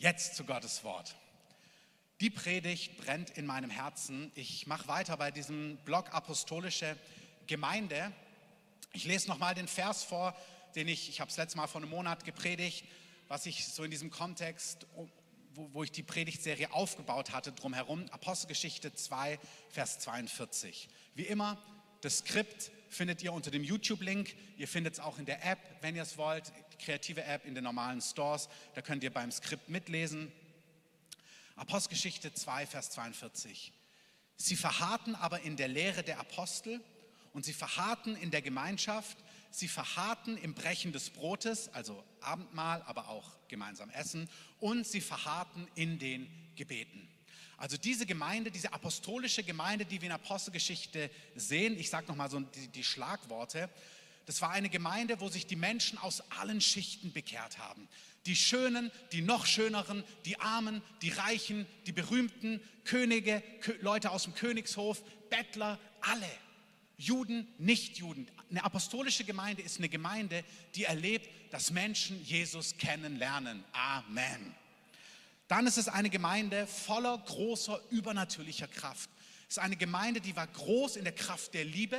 Jetzt zu Gottes Wort. Die Predigt brennt in meinem Herzen. Ich mache weiter bei diesem Blog Apostolische Gemeinde. Ich lese nochmal den Vers vor, den ich, ich habe es letztes Mal vor einem Monat gepredigt, was ich so in diesem Kontext, wo, wo ich die Predigtserie aufgebaut hatte, drumherum. Apostelgeschichte 2, Vers 42. Wie immer, das Skript findet ihr unter dem YouTube-Link. Ihr findet es auch in der App, wenn ihr es wollt, kreative App in den normalen Stores. Da könnt ihr beim Skript mitlesen. Apostelgeschichte 2, Vers 42. Sie verharrten aber in der Lehre der Apostel und sie verharrten in der Gemeinschaft, sie verharrten im Brechen des Brotes, also Abendmahl, aber auch gemeinsam essen, und sie verharrten in den Gebeten. Also diese Gemeinde, diese apostolische Gemeinde, die wir in Apostelgeschichte sehen, ich sage nochmal so die, die Schlagworte, das war eine Gemeinde, wo sich die Menschen aus allen Schichten bekehrt haben. Die Schönen, die noch Schöneren, die Armen, die Reichen, die Berühmten, Könige, Leute aus dem Königshof, Bettler, alle. Juden, Nichtjuden. Eine apostolische Gemeinde ist eine Gemeinde, die erlebt, dass Menschen Jesus kennenlernen. Amen. Dann ist es eine Gemeinde voller großer übernatürlicher Kraft. Es ist eine Gemeinde, die war groß in der Kraft der Liebe.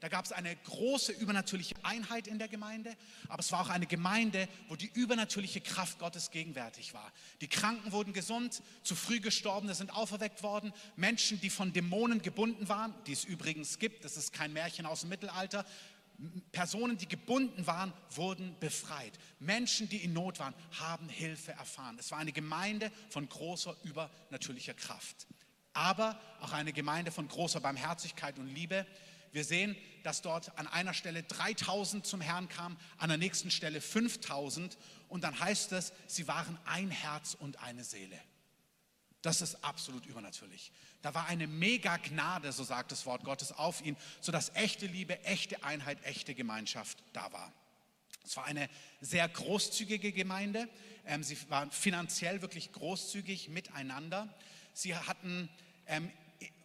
Da gab es eine große übernatürliche Einheit in der Gemeinde, aber es war auch eine Gemeinde, wo die übernatürliche Kraft Gottes gegenwärtig war. Die Kranken wurden gesund, zu früh gestorbene sind auferweckt worden, Menschen, die von Dämonen gebunden waren, die es übrigens gibt, das ist kein Märchen aus dem Mittelalter, Personen, die gebunden waren, wurden befreit. Menschen, die in Not waren, haben Hilfe erfahren. Es war eine Gemeinde von großer übernatürlicher Kraft, aber auch eine Gemeinde von großer Barmherzigkeit und Liebe. Wir sehen, dass dort an einer Stelle 3000 zum Herrn kamen, an der nächsten Stelle 5000 und dann heißt es, sie waren ein Herz und eine Seele. Das ist absolut übernatürlich. Da war eine mega Gnade, so sagt das Wort Gottes, auf ihn, sodass echte Liebe, echte Einheit, echte Gemeinschaft da war. Es war eine sehr großzügige Gemeinde. Ähm, sie waren finanziell wirklich großzügig miteinander. Sie hatten ähm,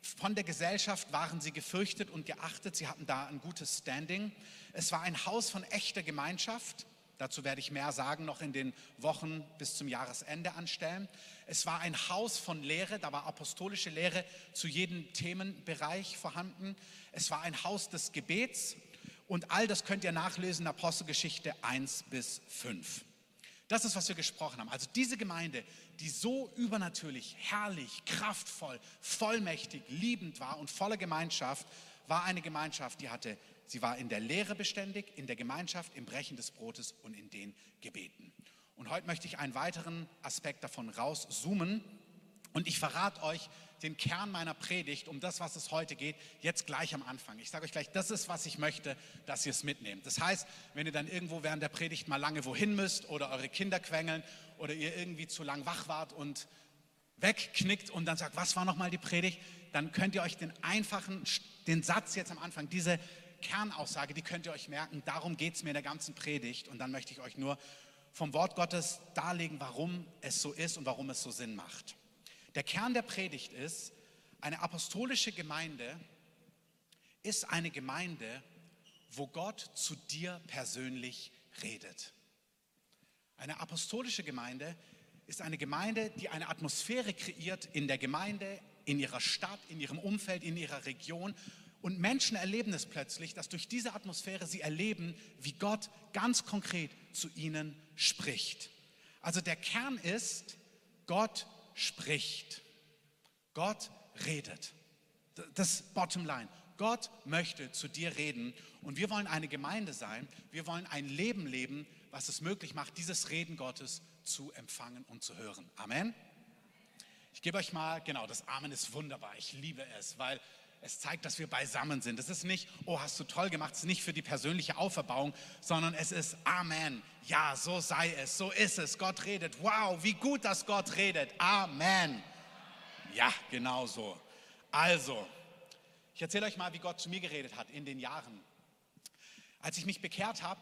von der Gesellschaft waren sie gefürchtet und geachtet. Sie hatten da ein gutes Standing. Es war ein Haus von echter Gemeinschaft. Dazu werde ich mehr sagen, noch in den Wochen bis zum Jahresende anstellen. Es war ein Haus von Lehre, da war apostolische Lehre zu jedem Themenbereich vorhanden. Es war ein Haus des Gebets und all das könnt ihr nachlesen in Apostelgeschichte 1 bis 5. Das ist, was wir gesprochen haben. Also diese Gemeinde, die so übernatürlich, herrlich, kraftvoll, vollmächtig, liebend war und voller Gemeinschaft, war eine Gemeinschaft, die hatte Sie war in der Lehre beständig, in der Gemeinschaft, im Brechen des Brotes und in den Gebeten. Und heute möchte ich einen weiteren Aspekt davon rauszoomen. Und ich verrate euch den Kern meiner Predigt, um das, was es heute geht, jetzt gleich am Anfang. Ich sage euch gleich, das ist, was ich möchte, dass ihr es mitnehmt. Das heißt, wenn ihr dann irgendwo während der Predigt mal lange wohin müsst oder eure Kinder quengeln oder ihr irgendwie zu lang wach wart und wegknickt und dann sagt, was war nochmal die Predigt, dann könnt ihr euch den einfachen, den Satz jetzt am Anfang, diese Kernaussage, die könnt ihr euch merken. Darum geht es mir in der ganzen Predigt. Und dann möchte ich euch nur vom Wort Gottes darlegen, warum es so ist und warum es so Sinn macht. Der Kern der Predigt ist, eine apostolische Gemeinde ist eine Gemeinde, wo Gott zu dir persönlich redet. Eine apostolische Gemeinde ist eine Gemeinde, die eine Atmosphäre kreiert in der Gemeinde, in ihrer Stadt, in ihrem Umfeld, in ihrer Region, und Menschen erleben es plötzlich, dass durch diese Atmosphäre sie erleben, wie Gott ganz konkret zu ihnen spricht. Also der Kern ist, Gott spricht. Gott redet. Das Bottom Line. Gott möchte zu dir reden und wir wollen eine Gemeinde sein. Wir wollen ein Leben leben, was es möglich macht, dieses Reden Gottes zu empfangen und zu hören. Amen. Ich gebe euch mal, genau, das Amen ist wunderbar. Ich liebe es, weil es zeigt, dass wir beisammen sind. Es ist nicht, oh, hast du toll gemacht, es ist nicht für die persönliche Auferbauung, sondern es ist Amen. Ja, so sei es, so ist es. Gott redet. Wow, wie gut, dass Gott redet. Amen. Ja, genau so. Also, ich erzähle euch mal, wie Gott zu mir geredet hat in den Jahren. Als ich mich bekehrt habe,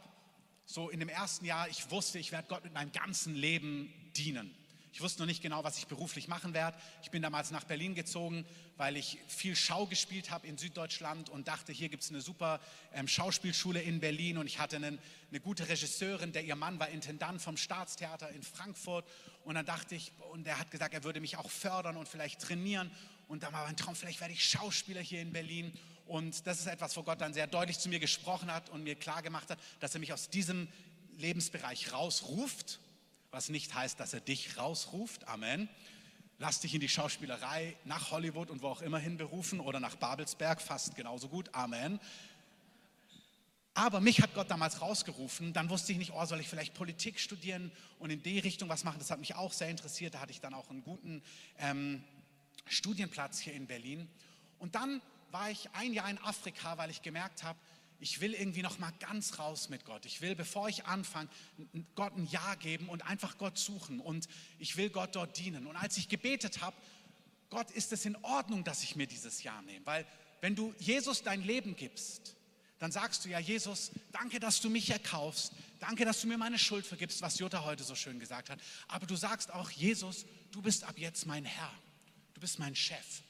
so in dem ersten Jahr, ich wusste, ich werde Gott mit meinem ganzen Leben dienen. Ich wusste noch nicht genau, was ich beruflich machen werde. Ich bin damals nach Berlin gezogen, weil ich viel Schau gespielt habe in Süddeutschland und dachte, hier gibt es eine super ähm, Schauspielschule in Berlin. Und ich hatte einen, eine gute Regisseurin, der ihr Mann war Intendant vom Staatstheater in Frankfurt. Und dann dachte ich, und er hat gesagt, er würde mich auch fördern und vielleicht trainieren. Und dann war mein Traum, vielleicht werde ich Schauspieler hier in Berlin. Und das ist etwas, wo Gott dann sehr deutlich zu mir gesprochen hat und mir klar gemacht hat, dass er mich aus diesem Lebensbereich rausruft was nicht heißt, dass er dich rausruft. Amen. Lass dich in die Schauspielerei nach Hollywood und wo auch immer hin berufen oder nach Babelsberg, fast genauso gut. Amen. Aber mich hat Gott damals rausgerufen. Dann wusste ich nicht, oh, soll ich vielleicht Politik studieren und in die Richtung was machen. Das hat mich auch sehr interessiert. Da hatte ich dann auch einen guten ähm, Studienplatz hier in Berlin. Und dann war ich ein Jahr in Afrika, weil ich gemerkt habe, ich will irgendwie noch mal ganz raus mit Gott. Ich will, bevor ich anfange, Gott ein Ja geben und einfach Gott suchen und ich will Gott dort dienen. Und als ich gebetet habe, Gott, ist es in Ordnung, dass ich mir dieses Ja nehme? Weil wenn du Jesus dein Leben gibst, dann sagst du ja, Jesus, danke, dass du mich erkaufst. Danke, dass du mir meine Schuld vergibst, was Jutta heute so schön gesagt hat. Aber du sagst auch, Jesus, du bist ab jetzt mein Herr. Du bist mein Chef.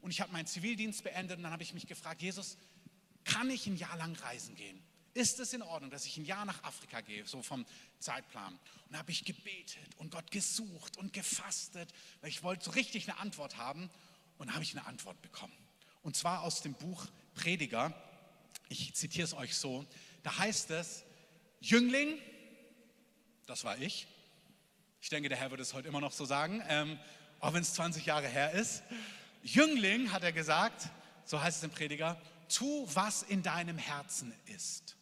Und ich habe meinen Zivildienst beendet und dann habe ich mich gefragt, Jesus, kann ich ein Jahr lang reisen gehen? Ist es in Ordnung, dass ich ein Jahr nach Afrika gehe, so vom Zeitplan? Und habe ich gebetet und Gott gesucht und gefastet, weil ich wollte so richtig eine Antwort haben. Und habe ich eine Antwort bekommen. Und zwar aus dem Buch Prediger. Ich zitiere es euch so. Da heißt es, Jüngling, das war ich. Ich denke, der Herr wird es heute immer noch so sagen, ähm, auch wenn es 20 Jahre her ist. Jüngling, hat er gesagt, so heißt es im Prediger, tu, was in deinem Herzen ist.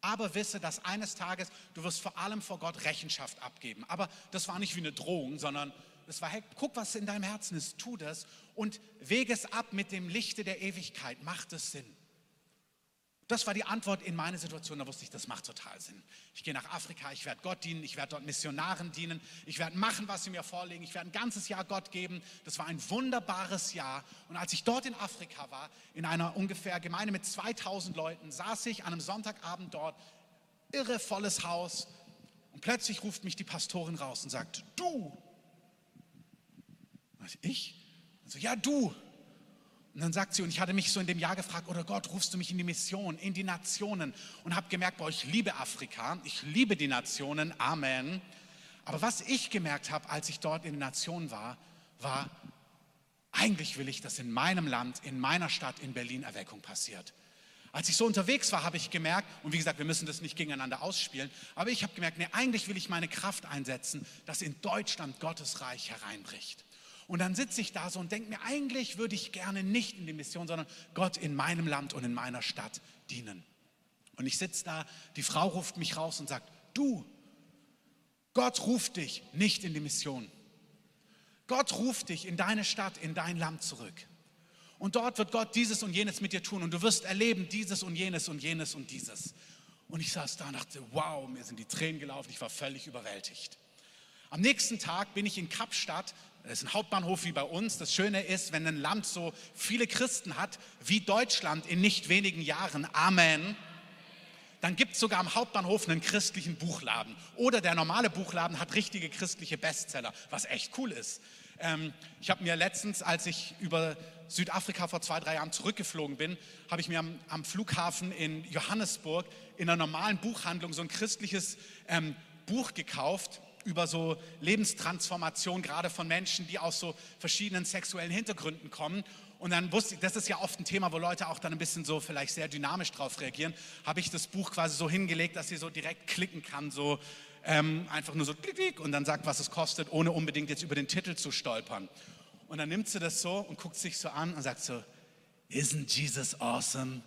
Aber wisse, dass eines Tages du wirst vor allem vor Gott Rechenschaft abgeben. Aber das war nicht wie eine Drohung, sondern es war, hey, guck, was in deinem Herzen ist, tu das und wege es ab mit dem Lichte der Ewigkeit. Macht es Sinn? Das war die Antwort in meine Situation. Da wusste ich, das macht total Sinn. Ich gehe nach Afrika, ich werde Gott dienen, ich werde dort Missionaren dienen, ich werde machen, was sie mir vorlegen, ich werde ein ganzes Jahr Gott geben. Das war ein wunderbares Jahr. Und als ich dort in Afrika war, in einer ungefähr Gemeinde mit 2000 Leuten, saß ich an einem Sonntagabend dort, irre volles Haus. Und plötzlich ruft mich die Pastorin raus und sagt, du. Ich? Also, ja, du. Und dann sagt sie, und ich hatte mich so in dem Jahr gefragt, oder Gott, rufst du mich in die Mission, in die Nationen? Und habe gemerkt, boah, ich liebe Afrika, ich liebe die Nationen, Amen. Aber was ich gemerkt habe, als ich dort in den Nationen war, war, eigentlich will ich, dass in meinem Land, in meiner Stadt, in Berlin Erweckung passiert. Als ich so unterwegs war, habe ich gemerkt, und wie gesagt, wir müssen das nicht gegeneinander ausspielen, aber ich habe gemerkt, nee, eigentlich will ich meine Kraft einsetzen, dass in Deutschland Gottes Reich hereinbricht. Und dann sitze ich da so und denke mir, eigentlich würde ich gerne nicht in die Mission, sondern Gott in meinem Land und in meiner Stadt dienen. Und ich sitze da, die Frau ruft mich raus und sagt, du, Gott ruft dich nicht in die Mission. Gott ruft dich in deine Stadt, in dein Land zurück. Und dort wird Gott dieses und jenes mit dir tun und du wirst erleben dieses und jenes und jenes und dieses. Und ich saß da und dachte, wow, mir sind die Tränen gelaufen, ich war völlig überwältigt. Am nächsten Tag bin ich in Kapstadt das ist ein Hauptbahnhof wie bei uns. Das Schöne ist, wenn ein Land so viele Christen hat wie Deutschland in nicht wenigen Jahren, Amen, dann gibt es sogar am Hauptbahnhof einen christlichen Buchladen. Oder der normale Buchladen hat richtige christliche Bestseller, was echt cool ist. Ähm, ich habe mir letztens, als ich über Südafrika vor zwei, drei Jahren zurückgeflogen bin, habe ich mir am, am, Flughafen in Johannesburg in einer normalen Buchhandlung so ein christliches ähm, Buch gekauft über so Lebenstransformation, gerade von Menschen, die aus so verschiedenen sexuellen Hintergründen kommen. Und dann wusste ich, das ist ja oft ein Thema, wo Leute auch dann ein bisschen so vielleicht sehr dynamisch drauf reagieren, habe ich das Buch quasi so hingelegt, dass sie so direkt klicken kann, so ähm, einfach nur so klick, klick und dann sagt, was es kostet, ohne unbedingt jetzt über den Titel zu stolpern. Und dann nimmt sie das so und guckt sich so an und sagt so, Isn't Jesus awesome?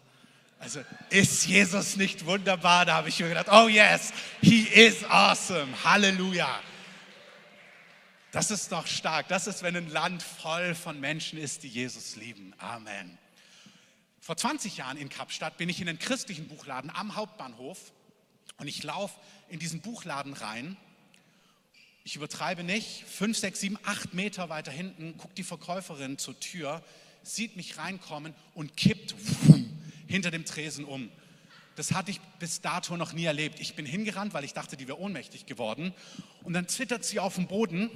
Also ist Jesus nicht wunderbar? Da habe ich mir gedacht, oh yes, he is awesome. Halleluja. Das ist doch stark. Das ist, wenn ein Land voll von Menschen ist, die Jesus lieben. Amen. Vor 20 Jahren in Kapstadt bin ich in einen christlichen Buchladen am Hauptbahnhof und ich laufe in diesen Buchladen rein. Ich übertreibe nicht, fünf, sechs, sieben, acht Meter weiter hinten guckt die Verkäuferin zur Tür, sieht mich reinkommen und kippt hinter dem Tresen um. das hatte ich bis dato noch nie erlebt. Ich bin hingerannt, weil ich dachte, die wäre ohnmächtig geworden. Und dann zittert sie auf dem Boden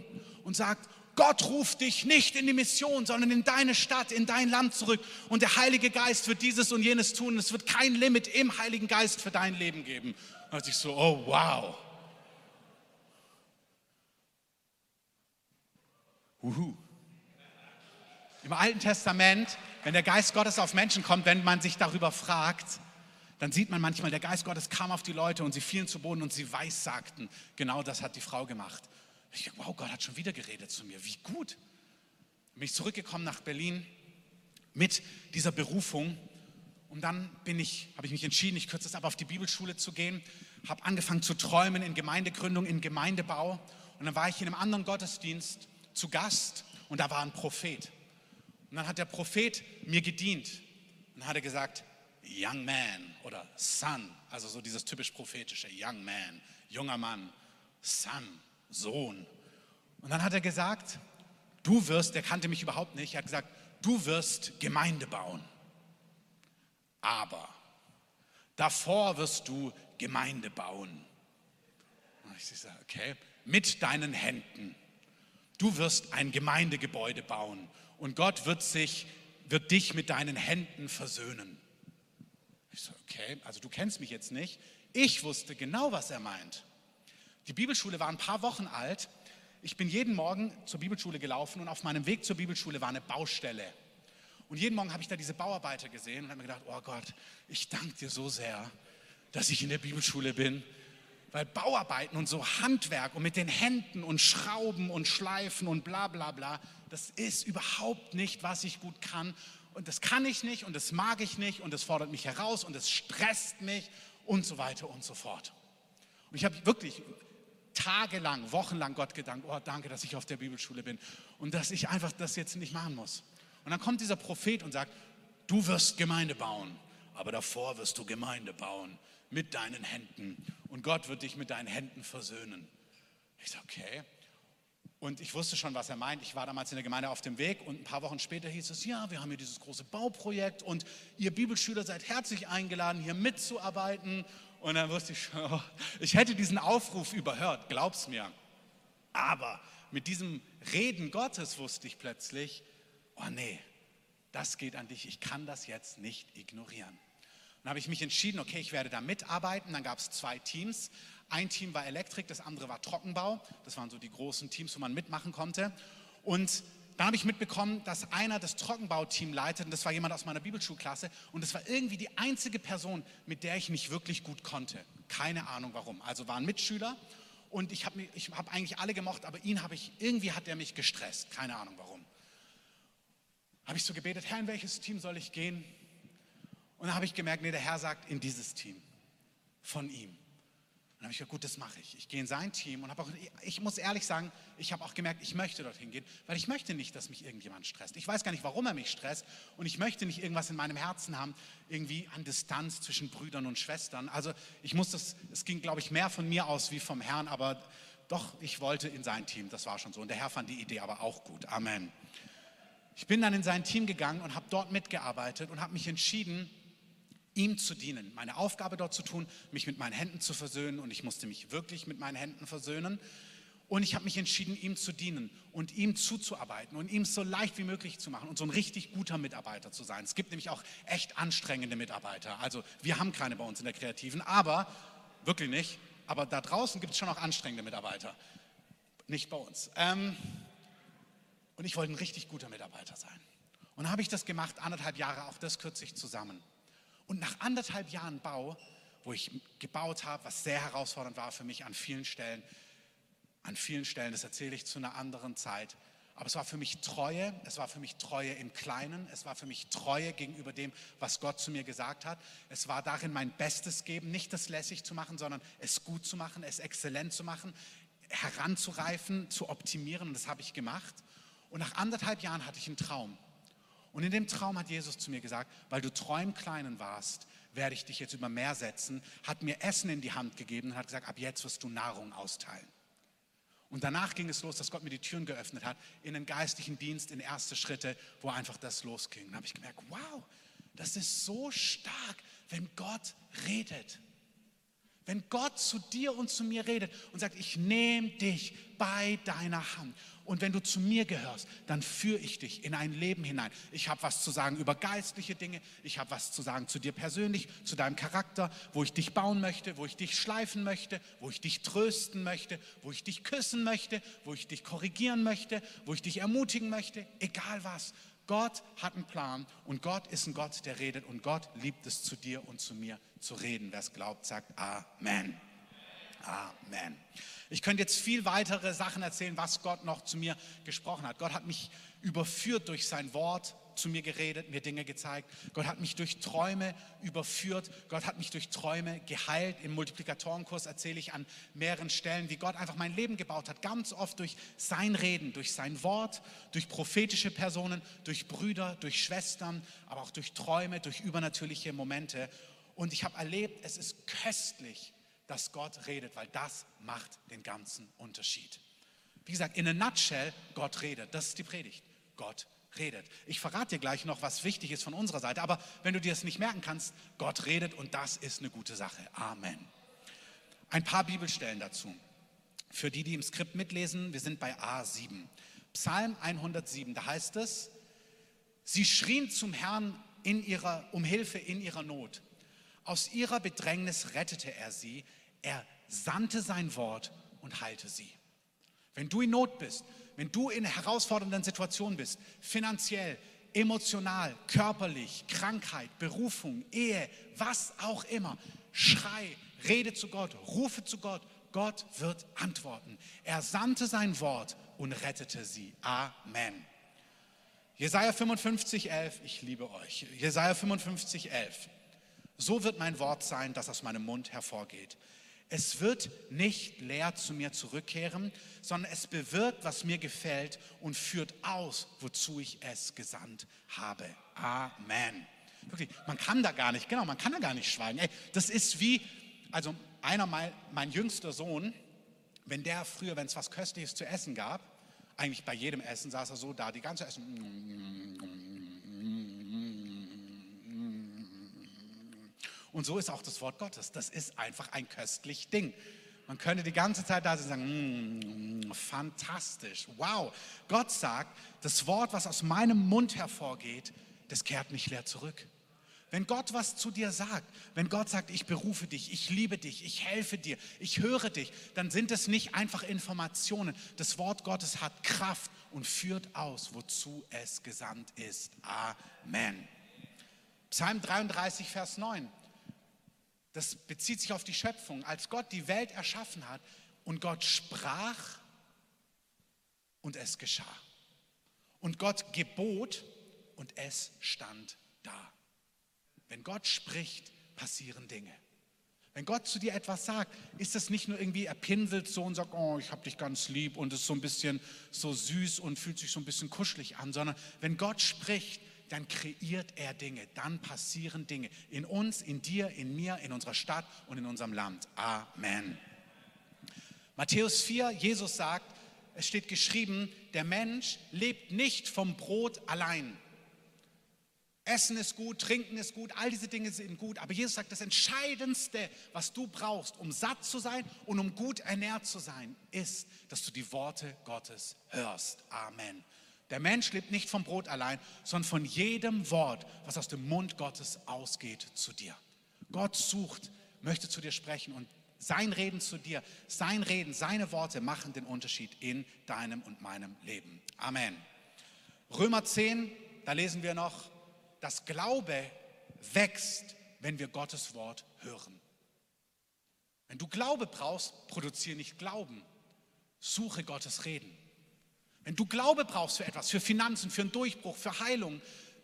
und sagt, Gott ruft dich nicht in die Mission, sondern in deine Stadt, in dein Land zurück. Und der Heilige Geist wird dieses und jenes tun. Es wird kein Limit im Heiligen Geist für dein Leben geben. Da dachte ich so, oh wow. Uhu. Im Alten Testament, wenn der Geist Gottes auf Menschen kommt, wenn man sich darüber fragt, dann sieht man manchmal, der Geist Gottes kam auf die Leute und sie fielen zu Boden und sie weissagten. Genau das hat die Frau gemacht. Ich dachte, wow, Gott hat schon wieder geredet zu mir. Wie gut. Bin ich zurückgekommen nach Berlin mit dieser Berufung. Und dann bin ich, habe ich mich entschieden, ich kürze es ab, auf die Bibelschule zu gehen, habe angefangen zu träumen in Gemeindegründung, in Gemeindebau. Und dann war ich in einem anderen Gottesdienst zu Gast und da war ein Prophet. Und dann hat der Prophet mir gedient und hat er gesagt, Young Man oder Son, also so dieses typisch prophetische, Young Man, junger Mann, Son, Sohn. Und dann hat er gesagt, du wirst, der kannte mich überhaupt nicht, er hat gesagt, du wirst Gemeinde bauen. Aber davor wirst du Gemeinde bauen. Und ich sage, okay, mit deinen Händen. Du wirst ein Gemeindegebäude bauen und Gott wird sich, wird dich mit deinen Händen versöhnen. Ich so, okay, also du kennst mich jetzt nicht. Ich wusste genau, was er meint. Die Bibelschule war ein paar Wochen alt. Ich bin jeden Morgen zur Bibelschule gelaufen und auf meinem Weg zur Bibelschule war eine Baustelle. Und jeden Morgen habe ich da diese Bauarbeiter gesehen und habe mir gedacht, oh Gott, ich danke dir so sehr, dass ich in der Bibelschule bin. Weil Bauarbeiten und so Handwerk und mit den Händen und Schrauben und Schleifen und bla bla bla, das ist überhaupt nicht, was ich gut kann. Und das kann ich nicht und das mag ich nicht und das fordert mich heraus und es stresst mich und so weiter und so fort. Und ich habe wirklich tagelang, wochenlang Gott gedankt, oh danke, dass ich auf der Bibelschule bin und dass ich einfach das jetzt nicht machen muss. Und dann kommt dieser Prophet und sagt, du wirst Gemeinde bauen, aber davor wirst du Gemeinde bauen mit deinen Händen und Gott wird dich mit deinen Händen versöhnen. Ich sage, okay. Und ich wusste schon, was er meint. Ich war damals in der Gemeinde auf dem Weg und ein paar Wochen später hieß es, ja, wir haben hier dieses große Bauprojekt und ihr Bibelschüler seid herzlich eingeladen, hier mitzuarbeiten und dann wusste ich schon, oh, ich hätte diesen Aufruf überhört, glaub's mir. Aber mit diesem Reden Gottes wusste ich plötzlich, oh nee, das geht an dich, ich kann das jetzt nicht ignorieren. Dann habe ich mich entschieden, okay, ich werde da mitarbeiten. Dann gab es zwei Teams. Ein Team war Elektrik, das andere war Trockenbau. Das waren so die großen Teams, wo man mitmachen konnte. Und dann habe ich mitbekommen, dass einer das Trockenbauteam leitet und das war jemand aus meiner Bibelschulklasse und das war irgendwie die einzige Person, mit der ich nicht wirklich gut konnte. Keine Ahnung warum. Also war ein Mitschüler und ich habe hab eigentlich alle gemocht, aber ihn habe ich, irgendwie hat er mich gestresst. Keine Ahnung warum. Habe ich so gebetet, Herr, in welches Team soll ich gehen? Und dann habe ich gemerkt, nee, der Herr sagt, in dieses Team von ihm dann habe ich gesagt, gut, das mache ich. Ich gehe in sein Team und habe auch, ich muss ehrlich sagen, ich habe auch gemerkt, ich möchte dorthin gehen, weil ich möchte nicht, dass mich irgendjemand stresst. Ich weiß gar nicht, warum er mich stresst und ich möchte nicht irgendwas in meinem Herzen haben, irgendwie an Distanz zwischen Brüdern und Schwestern. Also ich muss das, es ging, glaube ich, mehr von mir aus wie vom Herrn, aber doch, ich wollte in sein Team, das war schon so. Und der Herr fand die Idee aber auch gut. Amen. Ich bin dann in sein Team gegangen und habe dort mitgearbeitet und habe mich entschieden, ihm zu dienen, meine Aufgabe dort zu tun, mich mit meinen Händen zu versöhnen und ich musste mich wirklich mit meinen Händen versöhnen. Und ich habe mich entschieden, ihm zu dienen und ihm zuzuarbeiten und ihm so leicht wie möglich zu machen und so ein richtig guter Mitarbeiter zu sein. Es gibt nämlich auch echt anstrengende Mitarbeiter. Also wir haben keine bei uns in der Kreativen, aber wirklich nicht. Aber da draußen gibt es schon auch anstrengende Mitarbeiter. Nicht bei uns. Ähm, und ich wollte ein richtig guter Mitarbeiter sein. Und habe ich das gemacht, anderthalb Jahre, auch das kürzlich zusammen. Und nach anderthalb Jahren Bau, wo ich gebaut habe, was sehr herausfordernd war für mich an vielen Stellen, an vielen Stellen, das erzähle ich zu einer anderen Zeit, aber es war für mich Treue, es war für mich Treue im Kleinen, es war für mich Treue gegenüber dem, was Gott zu mir gesagt hat. Es war darin mein Bestes geben, nicht das lässig zu machen, sondern es gut zu machen, es exzellent zu machen, heranzureifen, zu optimieren und das habe ich gemacht. Und nach anderthalb Jahren hatte ich einen Traum. Und in dem Traum hat Jesus zu mir gesagt, weil du treu im Kleinen warst, werde ich dich jetzt über Meer setzen, hat mir Essen in die Hand gegeben und hat gesagt, ab jetzt wirst du Nahrung austeilen. Und danach ging es los, dass Gott mir die Türen geöffnet hat in den geistlichen Dienst, in erste Schritte, wo einfach das losging. Da habe ich gemerkt, wow, das ist so stark, Wenn Gott redet, wenn Gott zu dir und zu mir redet und sagt, ich nehme dich bei deiner Hand. Und wenn du zu mir gehörst, dann führe ich dich in ein Leben hinein. Ich habe was zu sagen über geistliche Dinge. Ich habe was zu sagen zu dir persönlich, zu deinem Charakter, wo ich dich bauen möchte, wo ich dich schleifen möchte, wo ich dich trösten möchte, wo ich dich küssen möchte, wo ich dich korrigieren möchte, wo ich dich ermutigen möchte. Egal was. Gott hat einen Plan und Gott ist ein Gott, der redet und Gott liebt es zu dir und zu mir zu reden. Wer es glaubt, sagt Amen. Amen. Ich könnte jetzt viel weitere Sachen erzählen, was Gott noch zu mir gesprochen hat. Gott hat mich überführt durch sein Wort, zu mir geredet, mir Dinge gezeigt. Gott hat mich durch Träume überführt. Gott hat mich durch Träume geheilt. Im Multiplikatorenkurs erzähle ich an mehreren Stellen, wie Gott einfach mein Leben gebaut hat. Ganz oft durch sein Reden, durch sein Wort, durch prophetische Personen, durch Brüder, durch Schwestern, aber auch durch Träume, durch übernatürliche Momente. Und ich habe erlebt, es ist köstlich, dass Gott redet, weil das macht den ganzen Unterschied. Wie gesagt, in a nutshell, Gott redet. Das ist die Predigt. Gott redet. Ich verrate dir gleich noch, was wichtig ist von unserer Seite, aber wenn du dir das nicht merken kannst, Gott redet und das ist eine gute Sache. Amen. Ein paar Bibelstellen dazu. Für die, die im Skript mitlesen, wir sind bei A7. Psalm 107, da heißt es, sie schrien zum Herrn in ihrer, um Hilfe in ihrer Not. Aus ihrer Bedrängnis rettete er sie. Er sandte sein Wort und heilte sie. Wenn du in Not bist, wenn du in herausfordernden Situationen bist, finanziell, emotional, körperlich, Krankheit, Berufung, Ehe, was auch immer, schrei, rede zu Gott, rufe zu Gott. Gott wird antworten. Er sandte sein Wort und rettete sie. Amen. Jesaja 55, 11, ich liebe euch. Jesaja 55, 11. So wird mein Wort sein, das aus meinem Mund hervorgeht. Es wird nicht leer zu mir zurückkehren, sondern es bewirkt, was mir gefällt und führt aus, wozu ich es gesandt habe. Amen. Wirklich, man kann da gar nicht, genau, man kann da gar nicht schweigen. Ey, das ist wie, also einer, mein, mein jüngster Sohn, wenn der früher, wenn es was Köstliches zu essen gab, eigentlich bei jedem Essen saß er so da, die ganze Essen. Und so ist auch das Wort Gottes. Das ist einfach ein köstlich Ding. Man könnte die ganze Zeit da sein und sagen, mm, fantastisch, wow. Gott sagt, das Wort, was aus meinem Mund hervorgeht, das kehrt nicht leer zurück. Wenn Gott was zu dir sagt, wenn Gott sagt, ich berufe dich, ich liebe dich, ich helfe dir, ich höre dich, dann sind es nicht einfach Informationen. Das Wort Gottes hat Kraft und führt aus, wozu es gesandt ist. Amen. Psalm 33, Vers 9 das bezieht sich auf die Schöpfung, als Gott die Welt erschaffen hat und Gott sprach und es geschah. Und Gott gebot und es stand da. Wenn Gott spricht, passieren Dinge. Wenn Gott zu dir etwas sagt, ist das nicht nur irgendwie, er pinselt so und sagt, oh, ich habe dich ganz lieb und ist so ein bisschen so süß und fühlt sich so ein bisschen kuschelig an, sondern wenn Gott spricht, dann kreiert er Dinge, dann passieren Dinge in uns, in dir, in mir, in unserer Stadt und in unserem Land. Amen. Matthäus 4, Jesus sagt, es steht geschrieben, der Mensch lebt nicht vom Brot allein. Essen ist gut, trinken ist gut, all diese Dinge sind gut. Aber Jesus sagt, das Entscheidendste, was du brauchst, um satt zu sein und um gut ernährt zu sein, ist, dass du die Worte Gottes hörst. Amen. Der Mensch lebt nicht vom Brot allein, sondern von jedem Wort, was aus dem Mund Gottes ausgeht zu dir. Gott sucht, möchte zu dir sprechen und sein Reden zu dir, sein Reden, seine Worte machen den Unterschied in deinem und meinem Leben. Amen. Römer 10, da lesen wir noch, das Glaube wächst, wenn wir Gottes Wort hören. Wenn du Glaube brauchst, produziere nicht Glauben, suche Gottes Reden. Wenn du Glaube brauchst für etwas, für Finanzen, für einen Durchbruch, für Heilung,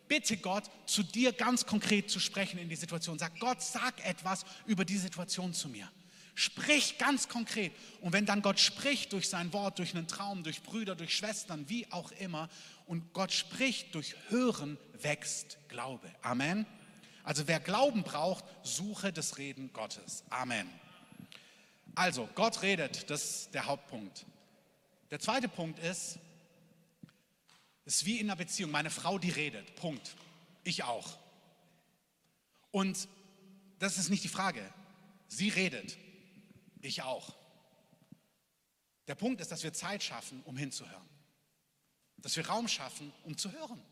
bitte Gott, zu dir ganz konkret zu sprechen in die Situation. Sag Gott, sag etwas über die Situation zu mir. Sprich ganz konkret. Und wenn dann Gott spricht durch sein Wort, durch einen Traum, durch Brüder, durch Schwestern, wie auch immer, und Gott spricht durch Hören, wächst Glaube. Amen. Also wer Glauben braucht, suche das Reden Gottes. Amen. Also, Gott redet, das ist der Hauptpunkt. Der zweite Punkt ist, ist wie in einer Beziehung. Meine Frau, die redet. Punkt. Ich auch. Und Das ist nicht die Frage. Sie redet. Ich auch. Der Punkt ist, dass wir Zeit schaffen, um hinzuhören. Dass wir Raum schaffen, um zu hören.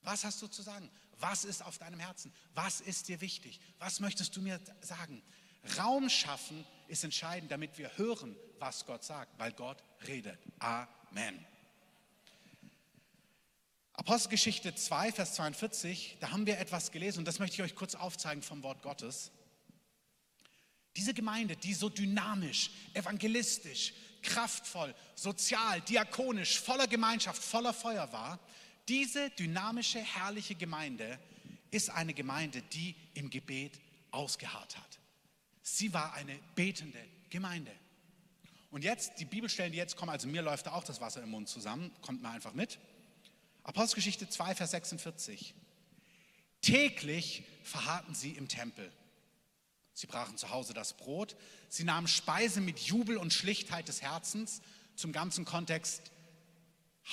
Was hast du zu sagen? Was ist auf deinem Herzen? Was ist dir wichtig? Was möchtest du mir sagen? Raum schaffen ist entscheidend, damit wir hören, was Gott sagt, weil Gott redet. Amen. Apostelgeschichte 2, Vers 42, da haben wir etwas gelesen und das möchte ich euch kurz aufzeigen vom Wort Gottes. Diese Gemeinde, die so dynamisch, evangelistisch, kraftvoll, sozial, diakonisch, voller Gemeinschaft, voller Feuer war, diese dynamische, herrliche Gemeinde ist eine Gemeinde, die im Gebet ausgeharrt hat. Sie war eine betende Gemeinde. Und jetzt, die Bibelstellen, die jetzt kommen, also mir läuft da auch das Wasser im Mund zusammen, kommt mal einfach mit. Apostelgeschichte 2, Vers 46. Täglich verharrten sie im Tempel. Sie brachen zu Hause das Brot. Sie nahmen Speise mit Jubel und Schlichtheit des Herzens. Zum ganzen Kontext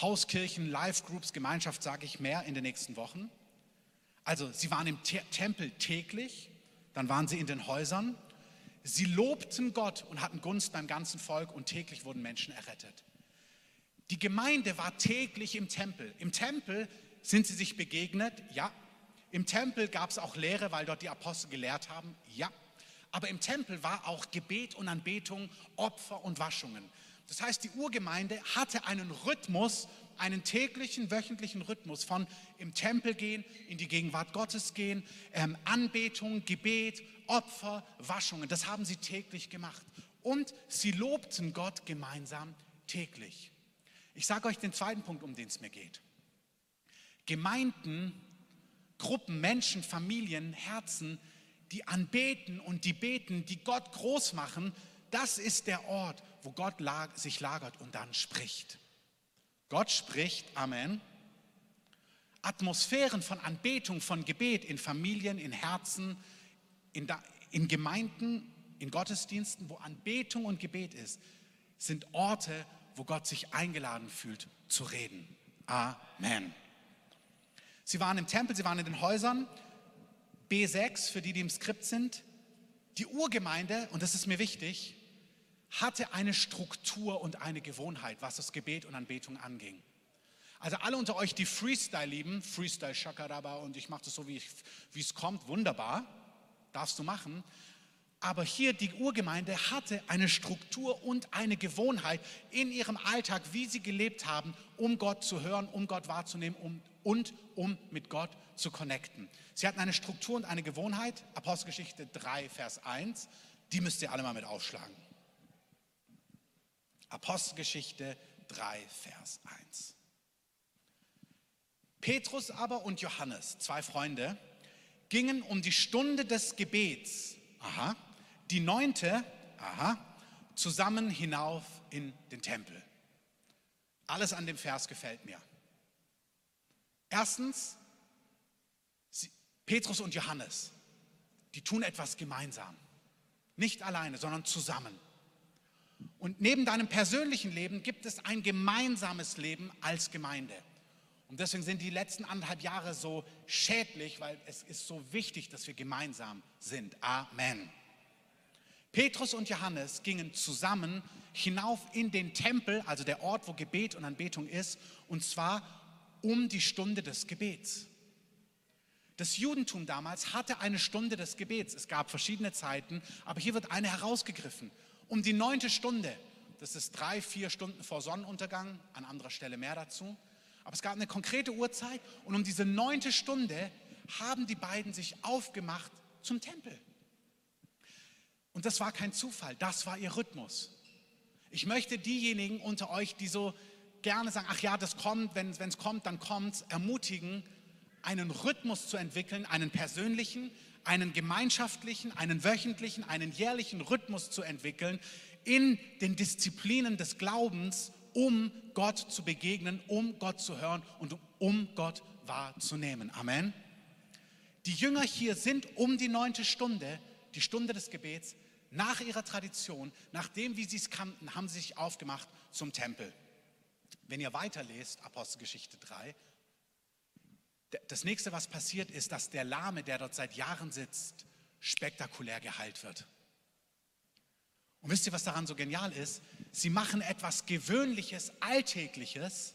Hauskirchen, Live-Groups, Gemeinschaft sage ich mehr in den nächsten Wochen. Also sie waren im Te Tempel täglich, dann waren sie in den Häusern. Sie lobten Gott und hatten Gunst beim ganzen Volk und täglich wurden Menschen errettet. Die Gemeinde war täglich im Tempel. Im Tempel sind sie sich begegnet, ja. Im Tempel gab es auch Lehre, weil dort die Apostel gelehrt haben, ja. Aber im Tempel war auch Gebet und Anbetung, Opfer und Waschungen. Das heißt, die Urgemeinde hatte einen Rhythmus, einen täglichen, wöchentlichen Rhythmus von im Tempel gehen, in die Gegenwart Gottes gehen, ähm, Anbetung, Gebet, Opfer, Waschungen. Das haben sie täglich gemacht. Und sie lobten Gott gemeinsam täglich. Ich sage euch den zweiten Punkt, um den es mir geht. Gemeinden, Gruppen, Menschen, Familien, Herzen, die anbeten und die beten, die Gott groß machen, das ist der Ort, wo Gott sich lagert und dann spricht. Gott spricht, Amen. Atmosphären von Anbetung, von Gebet in Familien, in Herzen, in, in Gemeinden, in Gottesdiensten, wo Anbetung und Gebet ist, sind Orte, wo Gott sich eingeladen fühlt zu reden. Amen. Sie waren im Tempel, sie waren in den Häusern. B6, für die, die im Skript sind. Die Urgemeinde, und das ist mir wichtig, hatte eine Struktur und eine Gewohnheit, was das Gebet und Anbetung anging. Also alle unter euch, die Freestyle lieben, Freestyle Shakaraba und ich mache das so, wie, es kommt, wunderbar, darfst du machen. Aber hier die Urgemeinde hatte eine Struktur und eine Gewohnheit in ihrem Alltag, wie sie gelebt haben, um Gott zu hören, um Gott wahrzunehmen um, und um mit Gott zu connecten. Sie hatten eine Struktur und eine Gewohnheit, Apostelgeschichte 3, Vers 1, die müsst ihr alle mal mit aufschlagen. Apostelgeschichte 3, Vers 1. Petrus aber und Johannes, zwei Freunde, gingen um die Stunde des Gebets, aha, die neunte, aha, zusammen hinauf in den Tempel. Alles an dem Vers gefällt mir. Erstens, Petrus und Johannes, die tun etwas gemeinsam. Nicht alleine, sondern zusammen. Und neben deinem persönlichen Leben gibt es ein gemeinsames Leben als Gemeinde. Und deswegen sind die letzten anderthalb Jahre so schädlich, weil es ist so wichtig, dass wir gemeinsam sind. Amen. Petrus und Johannes gingen zusammen hinauf in den Tempel, also der Ort, wo Gebet und Anbetung ist, und zwar um die Stunde des Gebets. Das Judentum damals hatte eine Stunde des Gebets. Es gab verschiedene Zeiten, aber hier wird eine herausgegriffen um die neunte Stunde. Das ist drei, vier Stunden vor Sonnenuntergang, an anderer Stelle mehr dazu. Aber es gab eine konkrete Uhrzeit und um diese neunte Stunde haben die beiden sich aufgemacht zum Tempel. Und das war kein Zufall, das war ihr Rhythmus. Ich möchte diejenigen unter euch, die so gerne sagen, ach ja, das kommt, wenn es kommt, dann kommt, ermutigen, einen Rhythmus zu entwickeln, einen persönlichen, einen gemeinschaftlichen, einen wöchentlichen, einen jährlichen Rhythmus zu entwickeln in den Disziplinen des Glaubens, um Gott zu begegnen, um Gott zu hören und um Gott wahrzunehmen. Amen. Die Jünger hier sind um die neunte Stunde, die Stunde des Gebets, nach ihrer Tradition, nachdem wie sie es kannten, haben sie sich aufgemacht zum Tempel. Wenn ihr weiterlest, Apostelgeschichte 3, das nächste, was passiert, ist, dass der Lahme, der dort seit Jahren sitzt, spektakulär geheilt wird. Und wisst ihr, was daran so genial ist? Sie machen etwas Gewöhnliches, Alltägliches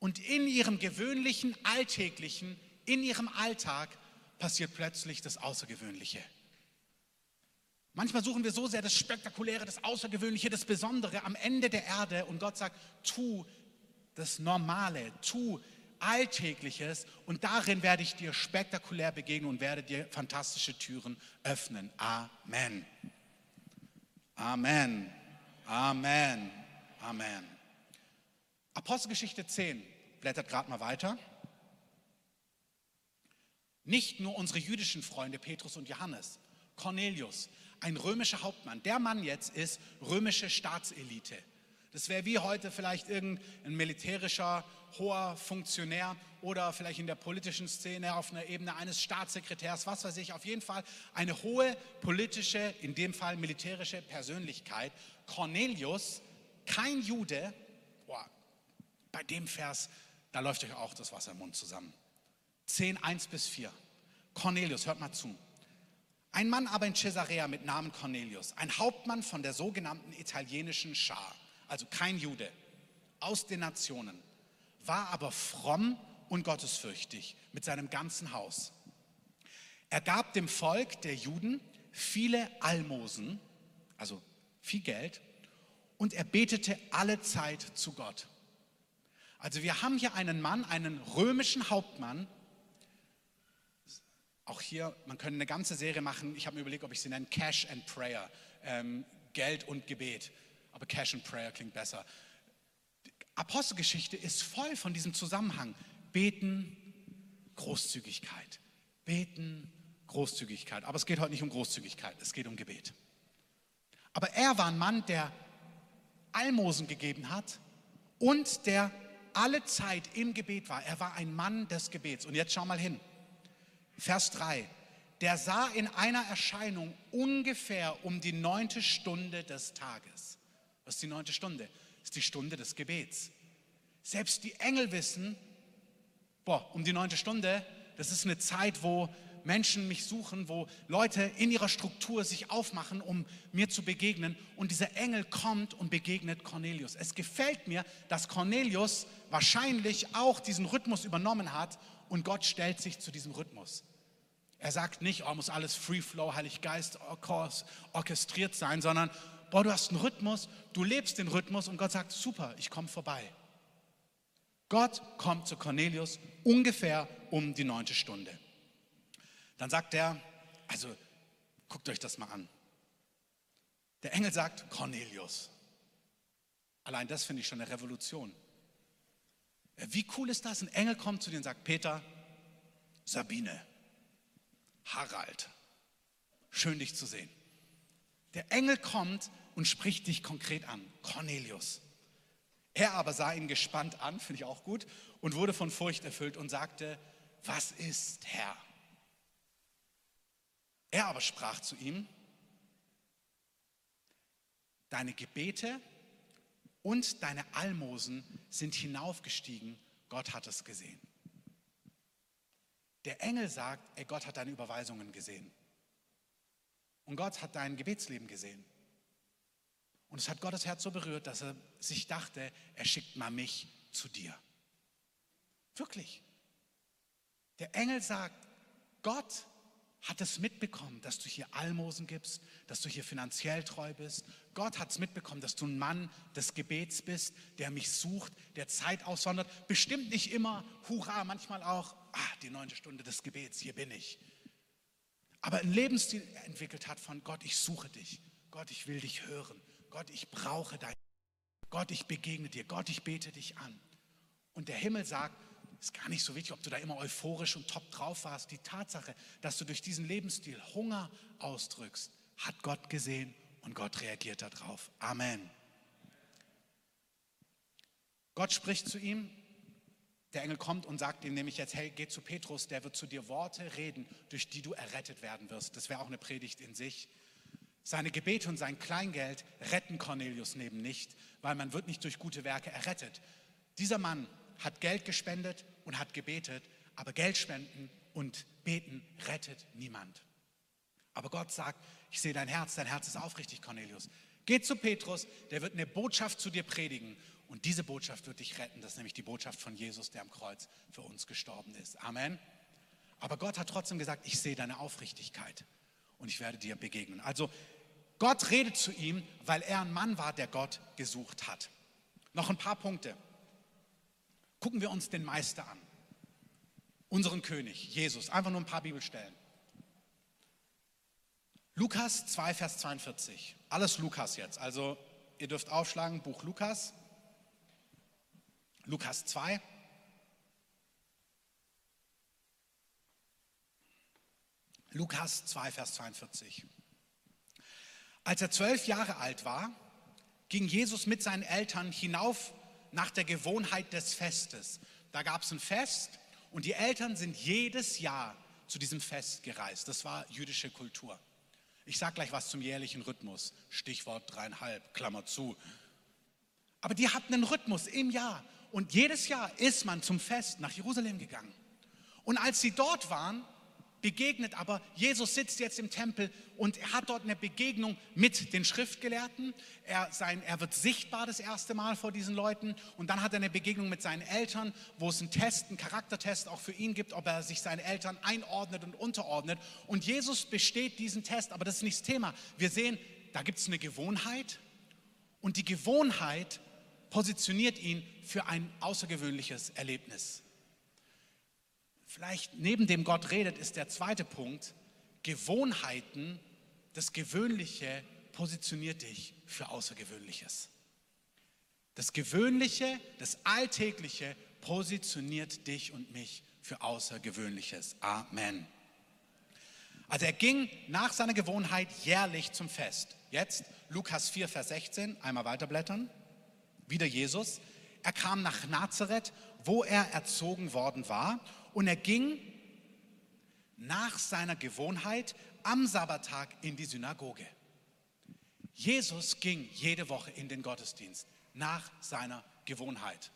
und in ihrem gewöhnlichen, Alltäglichen, in ihrem Alltag passiert plötzlich das Außergewöhnliche. Manchmal suchen wir so sehr das Spektakuläre, das Außergewöhnliche, das Besondere am Ende der Erde und Gott sagt, tu das Normale, tu Alltägliches und darin werde ich dir spektakulär begegnen und werde dir fantastische Türen öffnen. Amen. Amen. Amen. Amen. Apostelgeschichte 10, blättert gerade mal weiter. Nicht nur unsere jüdischen Freunde Petrus und Johannes, Cornelius, ein römischer Hauptmann. Der Mann jetzt ist römische Staatselite. Das wäre wie heute vielleicht irgendein militärischer hoher Funktionär oder vielleicht in der politischen Szene auf einer Ebene eines Staatssekretärs, was weiß ich, auf jeden Fall eine hohe politische, in dem Fall militärische Persönlichkeit. Cornelius, kein Jude, boah, bei dem Vers, da läuft euch auch das Wasser im Mund zusammen. 10, 1 bis 4. Cornelius, hört mal zu. Ein Mann aber in Caesarea mit Namen Cornelius, ein Hauptmann von der sogenannten italienischen Schar, also kein Jude, aus den Nationen, war aber fromm und gottesfürchtig mit seinem ganzen Haus. Er gab dem Volk der Juden viele Almosen, also viel Geld, und er betete alle Zeit zu Gott. Also wir haben hier einen Mann, einen römischen Hauptmann, auch hier, man könnte eine ganze Serie machen. Ich habe mir überlegt, ob ich sie nenne Cash and Prayer. Ähm, Geld und Gebet. Aber Cash and Prayer klingt besser. Die Apostelgeschichte ist voll von diesem Zusammenhang. Beten, Großzügigkeit. Beten, Großzügigkeit. Aber es geht heute nicht um Großzügigkeit, es geht um Gebet. Aber er war ein Mann, der Almosen gegeben hat und der alle Zeit im Gebet war. Er war ein Mann des Gebets. Und jetzt schau mal hin. Vers 3. Der sah in einer Erscheinung ungefähr um die neunte Stunde des Tages. Was ist die neunte Stunde? Das ist die Stunde des Gebets. Selbst die Engel wissen, boah, um die neunte Stunde, das ist eine Zeit, wo Menschen mich suchen, wo Leute in ihrer Struktur sich aufmachen, um mir zu begegnen. Und dieser Engel kommt und begegnet Cornelius. Es gefällt mir, dass Cornelius wahrscheinlich auch diesen Rhythmus übernommen hat und Gott stellt sich zu diesem Rhythmus. Er sagt nicht, oh, muss alles Free Flow, Heilig Geist, orchestriert sein, sondern, boah, du hast einen Rhythmus, du lebst den Rhythmus und Gott sagt, super, ich komme vorbei. Gott kommt zu Cornelius ungefähr um die neunte Stunde. Dann sagt er, also guckt euch das mal an. Der Engel sagt, Cornelius. Allein das finde ich schon eine Revolution. Wie cool ist das? Ein Engel kommt zu dir und sagt, Peter, Sabine, Harald, schön dich zu sehen. Der Engel kommt und spricht dich konkret an, Cornelius. Er aber sah ihn gespannt an, finde ich auch gut, und wurde von Furcht erfüllt und sagte, was ist Herr? Er aber sprach zu ihm, deine Gebete und deine Almosen sind hinaufgestiegen, Gott hat es gesehen. Der Engel sagt, ey, Gott hat deine Überweisungen gesehen. Und Gott hat dein Gebetsleben gesehen. Und es hat Gottes Herz so berührt, dass er sich dachte, er schickt mal mich zu dir. Wirklich. Der Engel sagt, Gott hat es mitbekommen, dass du hier Almosen gibst, dass du hier finanziell treu bist. Gott hat es mitbekommen, dass du ein Mann des Gebets bist, der mich sucht, der Zeit aussondert. Bestimmt nicht immer, hurra, manchmal auch, ah, die neunte Stunde des Gebets, hier bin ich. Aber ein Lebensstil entwickelt hat von Gott, ich suche dich. Gott, ich will dich hören. Gott, ich brauche dein. Gott, ich begegne dir. Gott, ich bete dich an. Und der Himmel sagt, ist gar nicht so wichtig, ob du da immer euphorisch und top drauf warst. Die Tatsache, dass du durch diesen Lebensstil Hunger ausdrückst, hat Gott gesehen und Gott reagiert darauf. Amen. Gott spricht zu ihm. Der Engel kommt und sagt ihm nämlich jetzt, hey, geh zu Petrus, der wird zu dir Worte reden, durch die du errettet werden wirst. Das wäre auch eine Predigt in sich. Seine Gebete und sein Kleingeld retten Cornelius neben nicht, weil man wird nicht durch gute Werke errettet. Dieser Mann hat Geld gespendet und hat gebetet, aber Geld spenden und beten rettet niemand. Aber Gott sagt, ich sehe dein Herz, dein Herz ist aufrichtig, Cornelius. Geh zu Petrus, der wird eine Botschaft zu dir predigen und diese Botschaft wird dich retten. Das ist nämlich die Botschaft von Jesus, der am Kreuz für uns gestorben ist. Amen. Aber Gott hat trotzdem gesagt, ich sehe deine Aufrichtigkeit und ich werde dir begegnen. Also Gott redet zu ihm, weil er ein Mann war, der Gott gesucht hat. Noch ein paar Punkte. Gucken wir uns den Meister an. Unseren König, Jesus. Einfach nur ein paar Bibelstellen. Lukas 2, Vers 42. Alles Lukas jetzt. Also ihr dürft aufschlagen, Buch Lukas. Lukas 2. Lukas 2, Vers 42. Als er zwölf Jahre alt war, ging Jesus mit seinen Eltern hinauf nach der Gewohnheit des Festes. Da gab es ein Fest und die Eltern sind jedes Jahr zu diesem Fest gereist. Das war jüdische Kultur. Ich sage gleich was zum jährlichen Rhythmus. Stichwort dreieinhalb, Klammer zu. Aber die hatten einen Rhythmus im Jahr. Und jedes Jahr ist man zum Fest nach Jerusalem gegangen. Und als sie dort waren, begegnet, aber Jesus sitzt jetzt im Tempel und er hat dort eine Begegnung mit den Schriftgelehrten. Er, sein, er wird sichtbar das erste Mal vor diesen Leuten und dann hat er eine Begegnung mit seinen Eltern, wo es einen Test, einen Charaktertest auch für ihn gibt, ob er sich seinen Eltern einordnet und unterordnet. Und Jesus besteht diesen Test, aber das ist nicht das Thema. Wir sehen, da gibt es eine Gewohnheit und die Gewohnheit positioniert ihn für ein außergewöhnliches Erlebnis. Vielleicht neben dem Gott redet, ist der zweite Punkt, Gewohnheiten, das Gewöhnliche positioniert dich für Außergewöhnliches. Das Gewöhnliche, das Alltägliche positioniert dich und mich für Außergewöhnliches. Amen. Also er ging nach seiner Gewohnheit jährlich zum Fest. Jetzt Lukas 4, Vers 16, einmal weiterblättern. Wieder Jesus. Er kam nach Nazareth, wo er erzogen worden war und er ging nach seiner Gewohnheit am Sabbattag in die Synagoge. Jesus ging jede Woche in den Gottesdienst nach seiner Gewohnheit.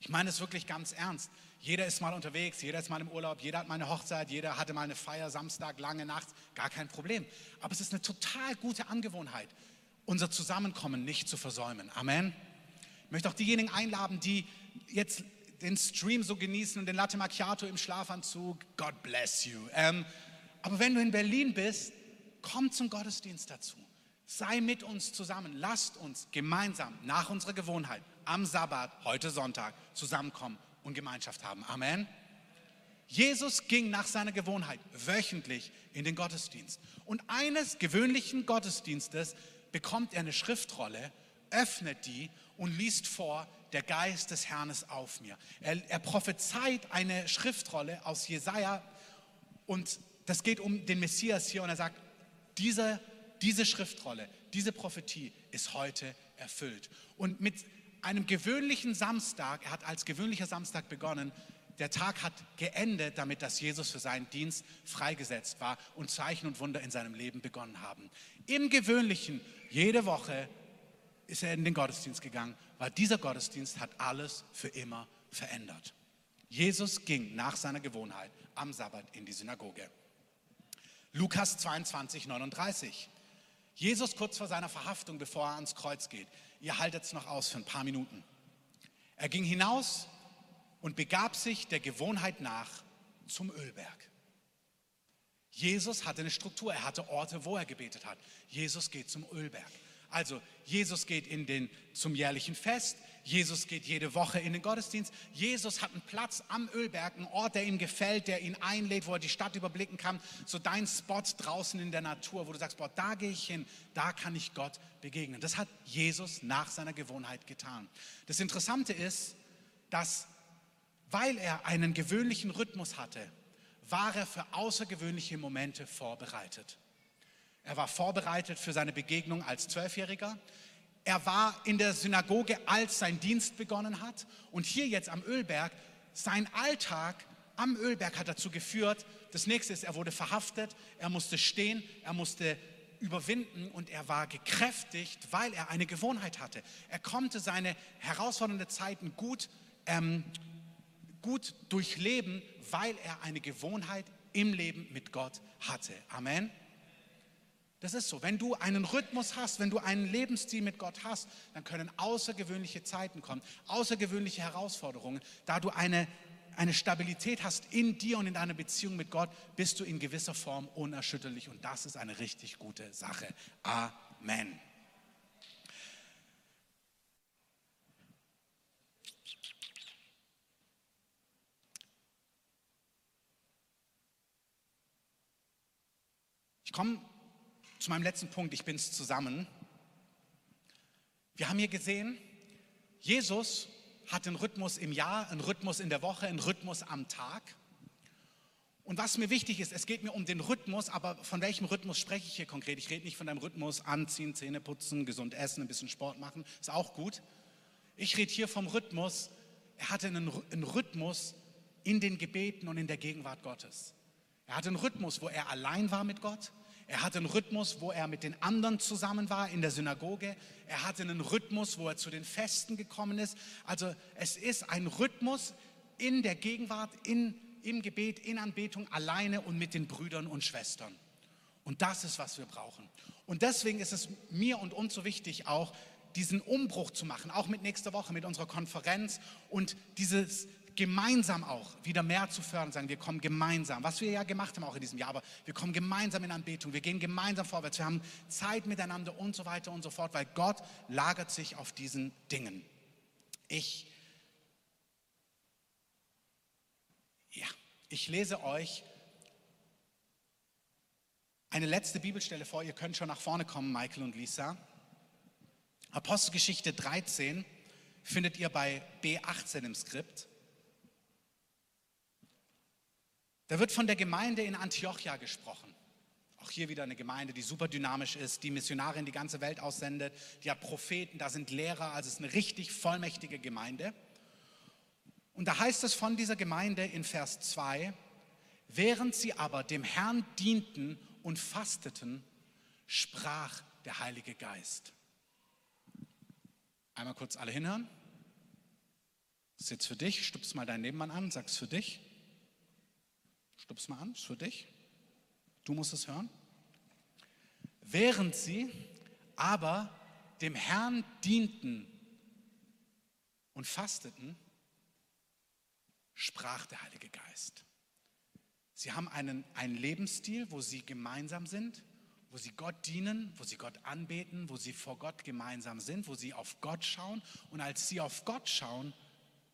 Ich meine es wirklich ganz ernst. Jeder ist mal unterwegs, jeder ist mal im Urlaub, jeder hat mal eine Hochzeit, jeder hatte mal eine Feier, Samstag, lange Nacht, gar kein Problem. Aber es ist eine total gute Angewohnheit, unser Zusammenkommen nicht zu versäumen. Amen. Ich möchte auch diejenigen einladen, die jetzt den Stream so genießen und den Latte Macchiato im Schlafanzug, God bless you. Ähm, aber wenn du in Berlin bist, komm zum Gottesdienst dazu. Sei mit uns zusammen. Lasst uns gemeinsam nach unserer Gewohnheit am Sabbat, heute Sonntag, zusammenkommen und Gemeinschaft haben. Amen. Jesus ging nach seiner Gewohnheit wöchentlich in den Gottesdienst. Und eines gewöhnlichen Gottesdienstes bekommt er eine Schriftrolle, öffnet die und liest vor, der Geist des Herrn ist auf mir. Er, er prophezeit eine Schriftrolle aus Jesaja und das geht um den Messias hier und er sagt, diese, diese Schriftrolle, diese Prophetie ist heute erfüllt. Und mit einem gewöhnlichen Samstag, er hat als gewöhnlicher Samstag begonnen, der Tag hat geendet damit, dass Jesus für seinen Dienst freigesetzt war und Zeichen und Wunder in seinem Leben begonnen haben. Im gewöhnlichen, jede Woche ist er in den Gottesdienst gegangen, weil dieser Gottesdienst hat alles für immer verändert. Jesus ging nach seiner Gewohnheit am Sabbat in die Synagoge. Lukas 22, 39. Jesus kurz vor seiner Verhaftung, bevor er ans Kreuz geht. Ihr haltet es noch aus für ein paar Minuten. Er ging hinaus und begab sich der Gewohnheit nach zum Ölberg. Jesus hatte eine Struktur, er hatte Orte, wo er gebetet hat. Jesus geht zum Ölberg. Also Jesus geht in den, zum jährlichen Fest, Jesus geht jede Woche in den Gottesdienst, Jesus hat einen Platz am Ölberg, einen Ort, der ihm gefällt, der ihn einlädt, wo er die Stadt überblicken kann, so dein Spot draußen in der Natur, wo du sagst, boah, da gehe ich hin, da kann ich Gott begegnen. Das hat Jesus nach seiner Gewohnheit getan. Das Interessante ist, dass weil er einen gewöhnlichen Rhythmus hatte, war er für außergewöhnliche Momente vorbereitet. Er war vorbereitet für seine Begegnung als Zwölfjähriger. Er war in der Synagoge, als sein Dienst begonnen hat. Und hier jetzt am Ölberg, sein Alltag am Ölberg hat dazu geführt, das nächste ist, er wurde verhaftet, er musste stehen, er musste überwinden und er war gekräftigt, weil er eine Gewohnheit hatte. Er konnte seine herausfordernden Zeiten gut, ähm, gut durchleben, weil er eine Gewohnheit im Leben mit Gott hatte. Amen. Das ist so. Wenn du einen Rhythmus hast, wenn du einen Lebensstil mit Gott hast, dann können außergewöhnliche Zeiten kommen, außergewöhnliche Herausforderungen. Da du eine, eine Stabilität hast in dir und in deiner Beziehung mit Gott, bist du in gewisser Form unerschütterlich. Und das ist eine richtig gute Sache. Amen. Ich komme zu meinem letzten Punkt, ich bin es zusammen. Wir haben hier gesehen, Jesus hat einen Rhythmus im Jahr, einen Rhythmus in der Woche, einen Rhythmus am Tag. Und was mir wichtig ist, es geht mir um den Rhythmus, aber von welchem Rhythmus spreche ich hier konkret? Ich rede nicht von deinem Rhythmus anziehen, Zähne putzen, gesund essen, ein bisschen Sport machen, ist auch gut. Ich rede hier vom Rhythmus, er hatte einen, einen Rhythmus in den Gebeten und in der Gegenwart Gottes. Er hatte einen Rhythmus, wo er allein war mit Gott. Er hatte einen Rhythmus, wo er mit den anderen zusammen war in der Synagoge. Er hatte einen Rhythmus, wo er zu den Festen gekommen ist. Also es ist ein Rhythmus in der Gegenwart, in, im Gebet, in Anbetung, alleine und mit den Brüdern und Schwestern. Und das ist, was wir brauchen. Und deswegen ist es mir und uns so wichtig, auch diesen Umbruch zu machen, auch mit nächster Woche, mit unserer Konferenz und dieses gemeinsam auch wieder mehr zu fördern, sagen, wir kommen gemeinsam, was wir ja gemacht haben auch in diesem Jahr, aber wir kommen gemeinsam in Anbetung, wir gehen gemeinsam vorwärts, wir haben Zeit miteinander und so weiter und so fort, weil Gott lagert sich auf diesen Dingen. Ich, ja, ich lese euch eine letzte Bibelstelle vor, ihr könnt schon nach vorne kommen, Michael und Lisa. Apostelgeschichte 13 findet ihr bei B18 im Skript. Da wird von der Gemeinde in Antiochia gesprochen. Auch hier wieder eine Gemeinde, die super dynamisch ist, die Missionare in die ganze Welt aussendet, die hat Propheten, da sind Lehrer, also es ist eine richtig vollmächtige Gemeinde. Und da heißt es von dieser Gemeinde in Vers 2, während sie aber dem Herrn dienten und fasteten, sprach der Heilige Geist. Einmal kurz alle hinhören. Jetzt für dich, stupst mal deinen Nebenmann an, sag's für dich. Stup's mal an, ist für dich. Du musst es hören. Während sie aber dem Herrn dienten und fasteten, sprach der Heilige Geist. Sie haben einen, einen Lebensstil, wo sie gemeinsam sind, wo sie Gott dienen, wo sie Gott anbeten, wo sie vor Gott gemeinsam sind, wo sie auf Gott schauen. Und als sie auf Gott schauen,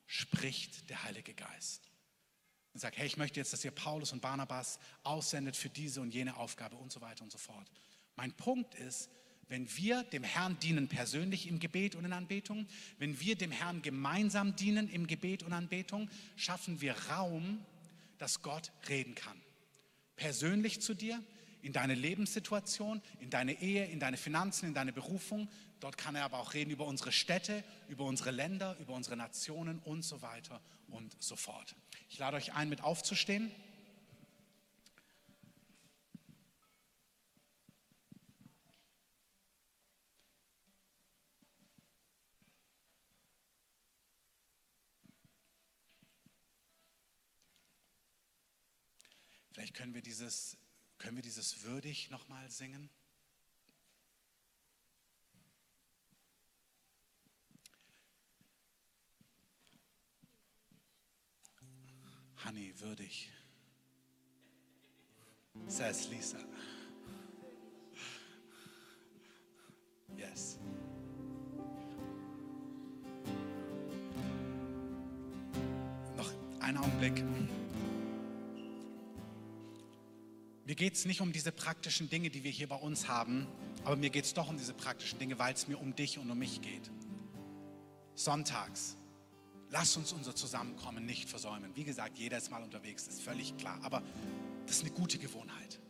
spricht der Heilige Geist und sagt, hey, ich möchte jetzt, dass ihr Paulus und Barnabas aussendet für diese und jene Aufgabe und so weiter und so fort. Mein Punkt ist, wenn wir dem Herrn dienen persönlich im Gebet und in Anbetung, wenn wir dem Herrn gemeinsam dienen im Gebet und Anbetung, schaffen wir Raum, dass Gott reden kann. Persönlich zu dir, in deine Lebenssituation, in deine Ehe, in deine Finanzen, in deine Berufung. Dort kann er aber auch reden über unsere Städte, über unsere Länder, über unsere Nationen und so weiter und so fort. Ich lade euch ein, mit aufzustehen. Vielleicht können wir dieses, können wir dieses würdig nochmal singen. Honey, würdig, says Lisa. Yes. Noch einen Augenblick. Mir geht es nicht um diese praktischen Dinge, die wir hier bei uns haben, aber mir geht es doch um diese praktischen Dinge, weil es mir um dich und um mich geht. Sonntags Lass uns unser Zusammenkommen nicht versäumen. Wie gesagt, jeder ist mal unterwegs, ist völlig klar. Aber das ist eine gute Gewohnheit.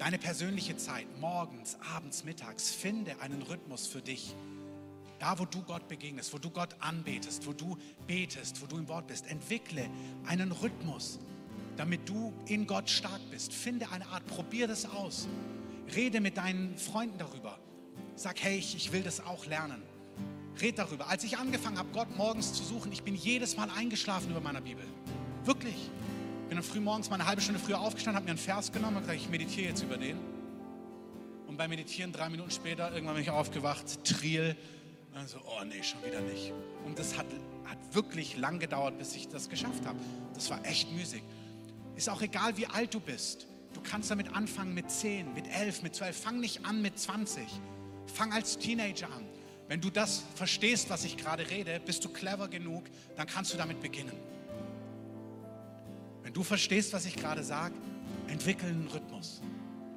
Deine persönliche Zeit, morgens, abends, mittags, finde einen Rhythmus für dich. Da, wo du Gott begegnest, wo du Gott anbetest, wo du betest, wo du im Wort bist, entwickle einen Rhythmus, damit du in Gott stark bist. Finde eine Art, probier das aus. Rede mit deinen Freunden darüber. Sag, hey, ich, ich will das auch lernen. Red darüber. Als ich angefangen habe, Gott morgens zu suchen, ich bin jedes Mal eingeschlafen über meiner Bibel. Wirklich. Ich bin dann früh morgens mal eine halbe Stunde früher aufgestanden, habe mir einen Vers genommen und gesagt, ich meditiere jetzt über den. Und beim Meditieren drei Minuten später, irgendwann bin ich aufgewacht, Triel. Und so, oh nee, schon wieder nicht. Und das hat, hat wirklich lang gedauert, bis ich das geschafft habe. Das war echt müßig. Ist auch egal, wie alt du bist. Du kannst damit anfangen mit 10, mit 11, mit 12. Fang nicht an mit 20. Fang als Teenager an. Wenn du das verstehst, was ich gerade rede, bist du clever genug, dann kannst du damit beginnen. Wenn du verstehst, was ich gerade sage, entwickel einen Rhythmus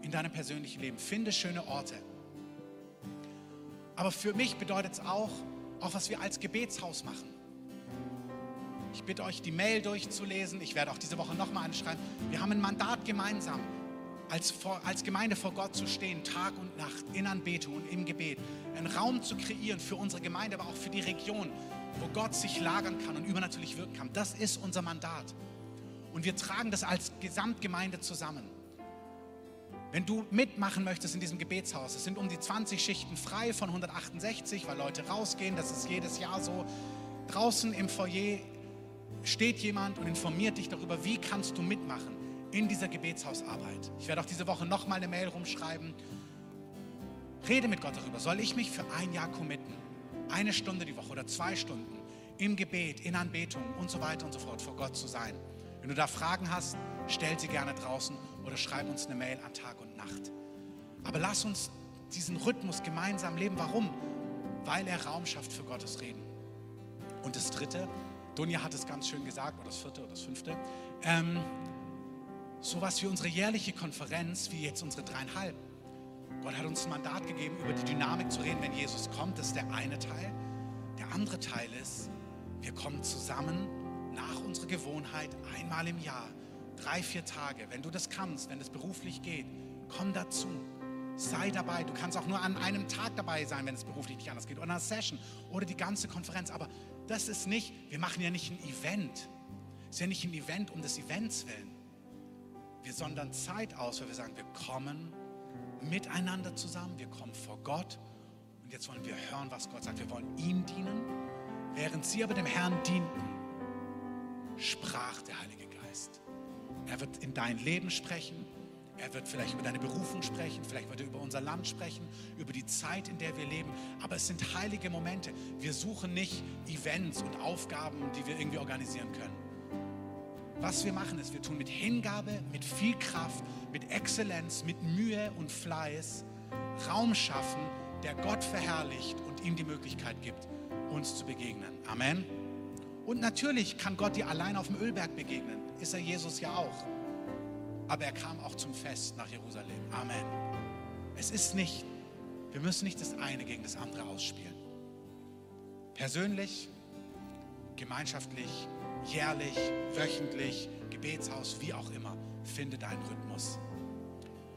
in deinem persönlichen Leben. Finde schöne Orte. Aber für mich bedeutet es auch, auch was wir als Gebetshaus machen. Ich bitte euch, die Mail durchzulesen. Ich werde auch diese Woche nochmal anschreiben. Wir haben ein Mandat gemeinsam, als, als Gemeinde vor Gott zu stehen, Tag und Nacht, in Anbetung und im Gebet. Einen Raum zu kreieren für unsere Gemeinde, aber auch für die Region, wo Gott sich lagern kann und übernatürlich wirken kann. Das ist unser Mandat. Und wir tragen das als Gesamtgemeinde zusammen. Wenn du mitmachen möchtest in diesem Gebetshaus, es sind um die 20 Schichten frei von 168, weil Leute rausgehen, das ist jedes Jahr so. Draußen im Foyer steht jemand und informiert dich darüber, wie kannst du mitmachen in dieser Gebetshausarbeit. Ich werde auch diese Woche nochmal eine Mail rumschreiben. Rede mit Gott darüber. Soll ich mich für ein Jahr committen? Eine Stunde die Woche oder zwei Stunden im Gebet, in Anbetung und so weiter und so fort vor Gott zu sein. Wenn du da Fragen hast, stell sie gerne draußen oder schreib uns eine Mail an Tag und Nacht. Aber lass uns diesen Rhythmus gemeinsam leben. Warum? Weil er Raum schafft für Gottes Reden. Und das Dritte, Dunja hat es ganz schön gesagt, oder das vierte oder das fünfte. Ähm, sowas wie unsere jährliche Konferenz, wie jetzt unsere dreieinhalb. Gott hat uns ein Mandat gegeben, über die Dynamik zu reden, wenn Jesus kommt. Das ist der eine Teil. Der andere Teil ist, wir kommen zusammen nach unserer Gewohnheit einmal im Jahr, drei, vier Tage. Wenn du das kannst, wenn es beruflich geht, komm dazu. Sei dabei. Du kannst auch nur an einem Tag dabei sein, wenn es beruflich nicht anders geht. Oder einer Session oder die ganze Konferenz. Aber das ist nicht, wir machen ja nicht ein Event. Es ist ja nicht ein Event um des Events willen. Wir sondern Zeit aus, weil wir sagen, wir kommen miteinander zusammen, wir kommen vor Gott und jetzt wollen wir hören, was Gott sagt. Wir wollen ihm dienen. Während sie aber dem Herrn dienten, sprach der Heilige Geist. Er wird in dein Leben sprechen, er wird vielleicht über deine Berufung sprechen, vielleicht wird er über unser Land sprechen, über die Zeit, in der wir leben. Aber es sind heilige Momente. Wir suchen nicht Events und Aufgaben, die wir irgendwie organisieren können. Was wir machen ist, wir tun mit Hingabe, mit viel Kraft, mit Exzellenz, mit Mühe und Fleiß Raum schaffen, der Gott verherrlicht und ihm die Möglichkeit gibt, uns zu begegnen. Amen. Und natürlich kann Gott dir allein auf dem Ölberg begegnen. Ist er Jesus ja auch aber er kam auch zum Fest nach Jerusalem. Amen. Es ist nicht, wir müssen nicht das eine gegen das andere ausspielen. Persönlich, gemeinschaftlich, jährlich, wöchentlich, Gebetshaus, wie auch immer, finde deinen Rhythmus.